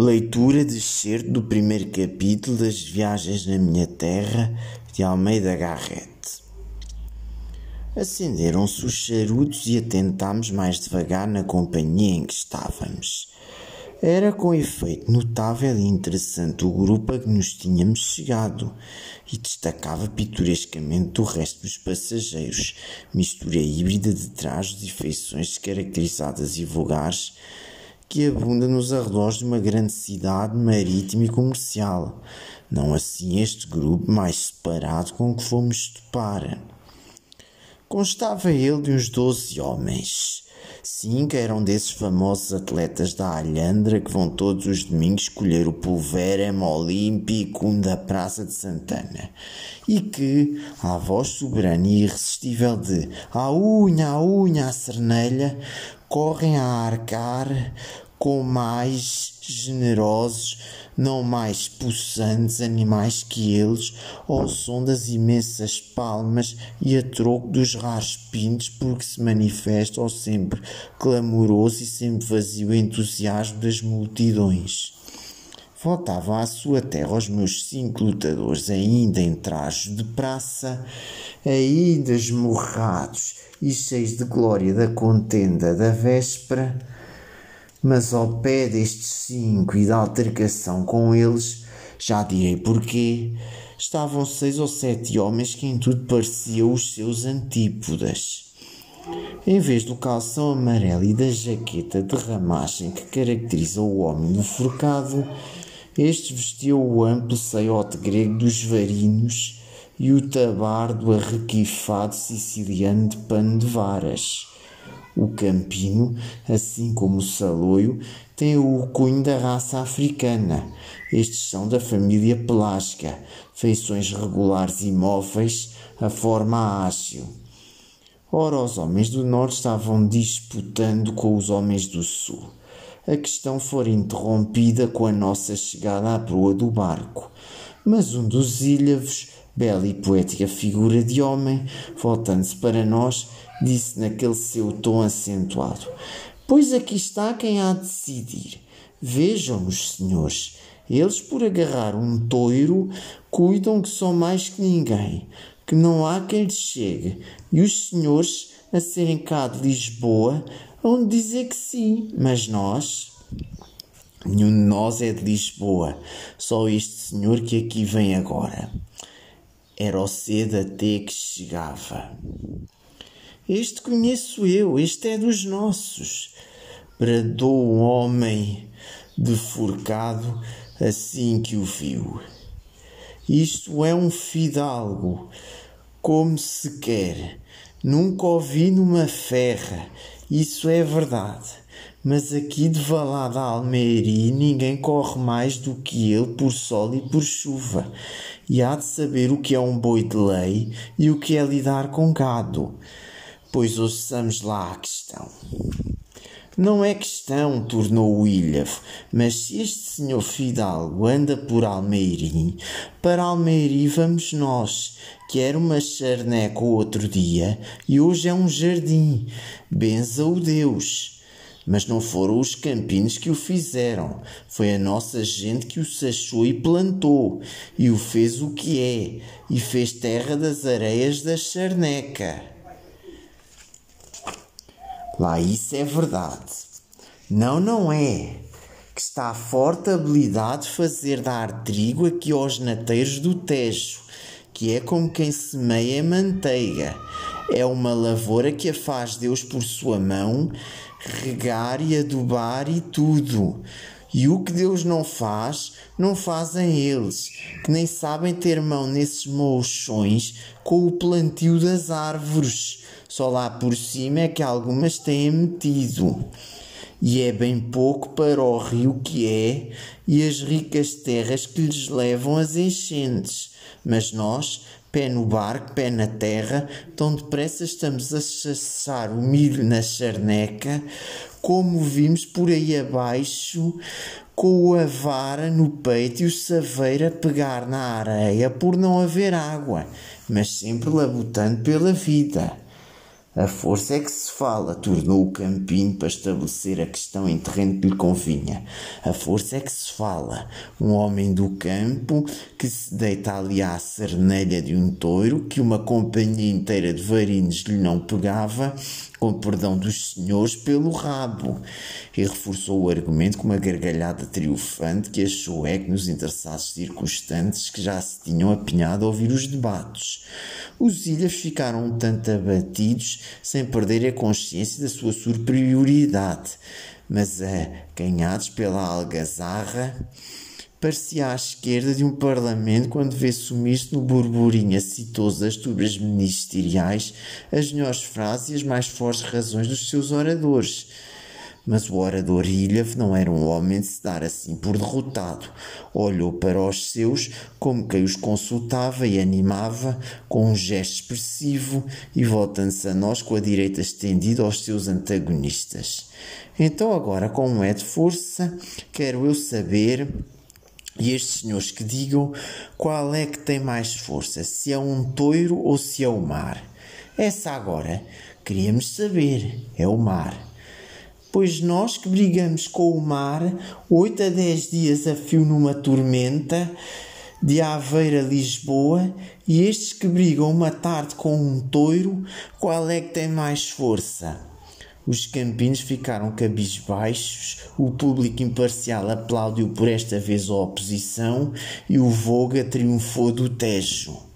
Leitura de excerto do primeiro capítulo das Viagens na Minha Terra de Almeida Garrett. Acenderam-se os charutos e atentámos mais devagar na companhia em que estávamos. Era com efeito notável e interessante o grupo a que nos tínhamos chegado e destacava pitorescamente do resto dos passageiros, mistura híbrida de trajes e feições caracterizadas e vulgares que abunda nos arredores de uma grande cidade marítima e comercial, não assim este grupo mais separado com que fomos topar. Constava ele de uns doze homens. Cinco eram desses famosos atletas da Alhandra que vão todos os domingos colher o pulverem olímpico da Praça de Santana e que, à voz soberana e irresistível de a unha, a unha, a cernelha, correm a arcar com mais generosos, não mais possantes animais que eles, ao som das imensas palmas e a troco dos raros pintos porque se manifestam sempre clamoroso e sempre vazio entusiasmo das multidões. Voltavam à sua terra os meus cinco lutadores, ainda em trajes de praça, ainda esmorrados e cheios de glória da contenda da véspera, mas ao pé destes cinco e da altercação com eles, já direi porquê, estavam seis ou sete homens que em tudo pareciam os seus antípodas. Em vez do calção amarelo e da jaqueta de ramagem que caracteriza o homem do forcado, este vestiu o amplo saiote grego dos varinos e o tabardo arrequifado siciliano de pano de varas. O campino, assim como o saloio, tem o cunho da raça africana. Estes são da família pelasca, feições regulares e móveis, a forma ágil. Ora, os homens do norte estavam disputando com os homens do sul. A questão fora interrompida com a nossa chegada à proa do barco, mas um dos ilhavos, bela e poética figura de homem, voltando-se para nós, disse naquele seu tom acentuado: Pois aqui está quem há de decidir. Vejam os senhores, eles por agarrar um toiro cuidam que são mais que ninguém, que não há quem lhes chegue, e os senhores, a serem cá de Lisboa, hão de dizer que sim, mas nós. Nenhum de nós é de Lisboa, só este senhor que aqui vem agora. Era o cedo até que chegava. Este conheço eu, este é dos nossos. Bradou um homem deforcado assim que o viu. Isto é um fidalgo, como se quer. Nunca ouvi numa ferra, isso é verdade. Mas aqui de Valada Almeiri ninguém corre mais do que ele por sol e por chuva. E há de saber o que é um boi de lei e o que é lidar com gado. Pois ouçamos lá a questão. Não é questão, tornou o Ilhavo, mas se este senhor Fidalgo anda por Almeirim, para Almeirim vamos nós, que era uma charneca outro dia e hoje é um jardim. Benza o Deus. Mas não foram os campinos que o fizeram, foi a nossa gente que o sachou e plantou, e o fez o que é, e fez terra das areias da charneca. Lá isso é verdade. Não, não é. Que está a forte habilidade de fazer dar trigo aqui aos nateiros do Tejo, que é como quem semeia manteiga. É uma lavoura que a faz Deus por sua mão, regar e adubar e tudo. E o que Deus não faz, não fazem eles, que nem sabem ter mão nesses mochões com o plantio das árvores. Só lá por cima é que algumas têm metido. E é bem pouco para o rio que é e as ricas terras que lhes levam as enchentes. Mas nós, pé no barco, pé na terra, tão depressa estamos a chassar o milho na charneca, como vimos por aí abaixo, com a vara no peito e o saveiro a pegar na areia por não haver água, mas sempre labutando pela vida. A força é que se fala, tornou o Campinho para estabelecer a questão em terreno que lhe convinha. A força é que se fala. Um homem do campo que se deita ali à cernelha de um touro, que uma companhia inteira de varinos lhe não pegava, com perdão dos senhores, pelo rabo. E reforçou o argumento com uma gargalhada triunfante que achou é que nos interessados circunstantes que já se tinham apinhado a ouvir os debates. Os ilhas ficaram um tanto abatidos, sem perder a consciência da sua superioridade, mas acanhados pela algazarra, parecia à esquerda de um parlamento quando vê sumir-se no burburinho acitoso das tubas ministeriais as melhores frases e as mais fortes razões dos seus oradores. Mas o orador Ilhave não era um homem de se dar assim por derrotado. Olhou para os seus como quem os consultava e animava com um gesto expressivo e voltando-se a nós com a direita estendida aos seus antagonistas. Então agora, como é de força, quero eu saber e estes senhores que digam qual é que tem mais força, se é um toiro ou se é o mar. Essa agora queríamos saber, é o mar. Pois nós que brigamos com o mar, oito a dez dias a fio numa tormenta, de Aveira a Lisboa, e estes que brigam uma tarde com um toiro, qual é que tem mais força? Os campinos ficaram cabisbaixos, o público imparcial aplaudiu por esta vez a oposição e o Voga triunfou do Tejo.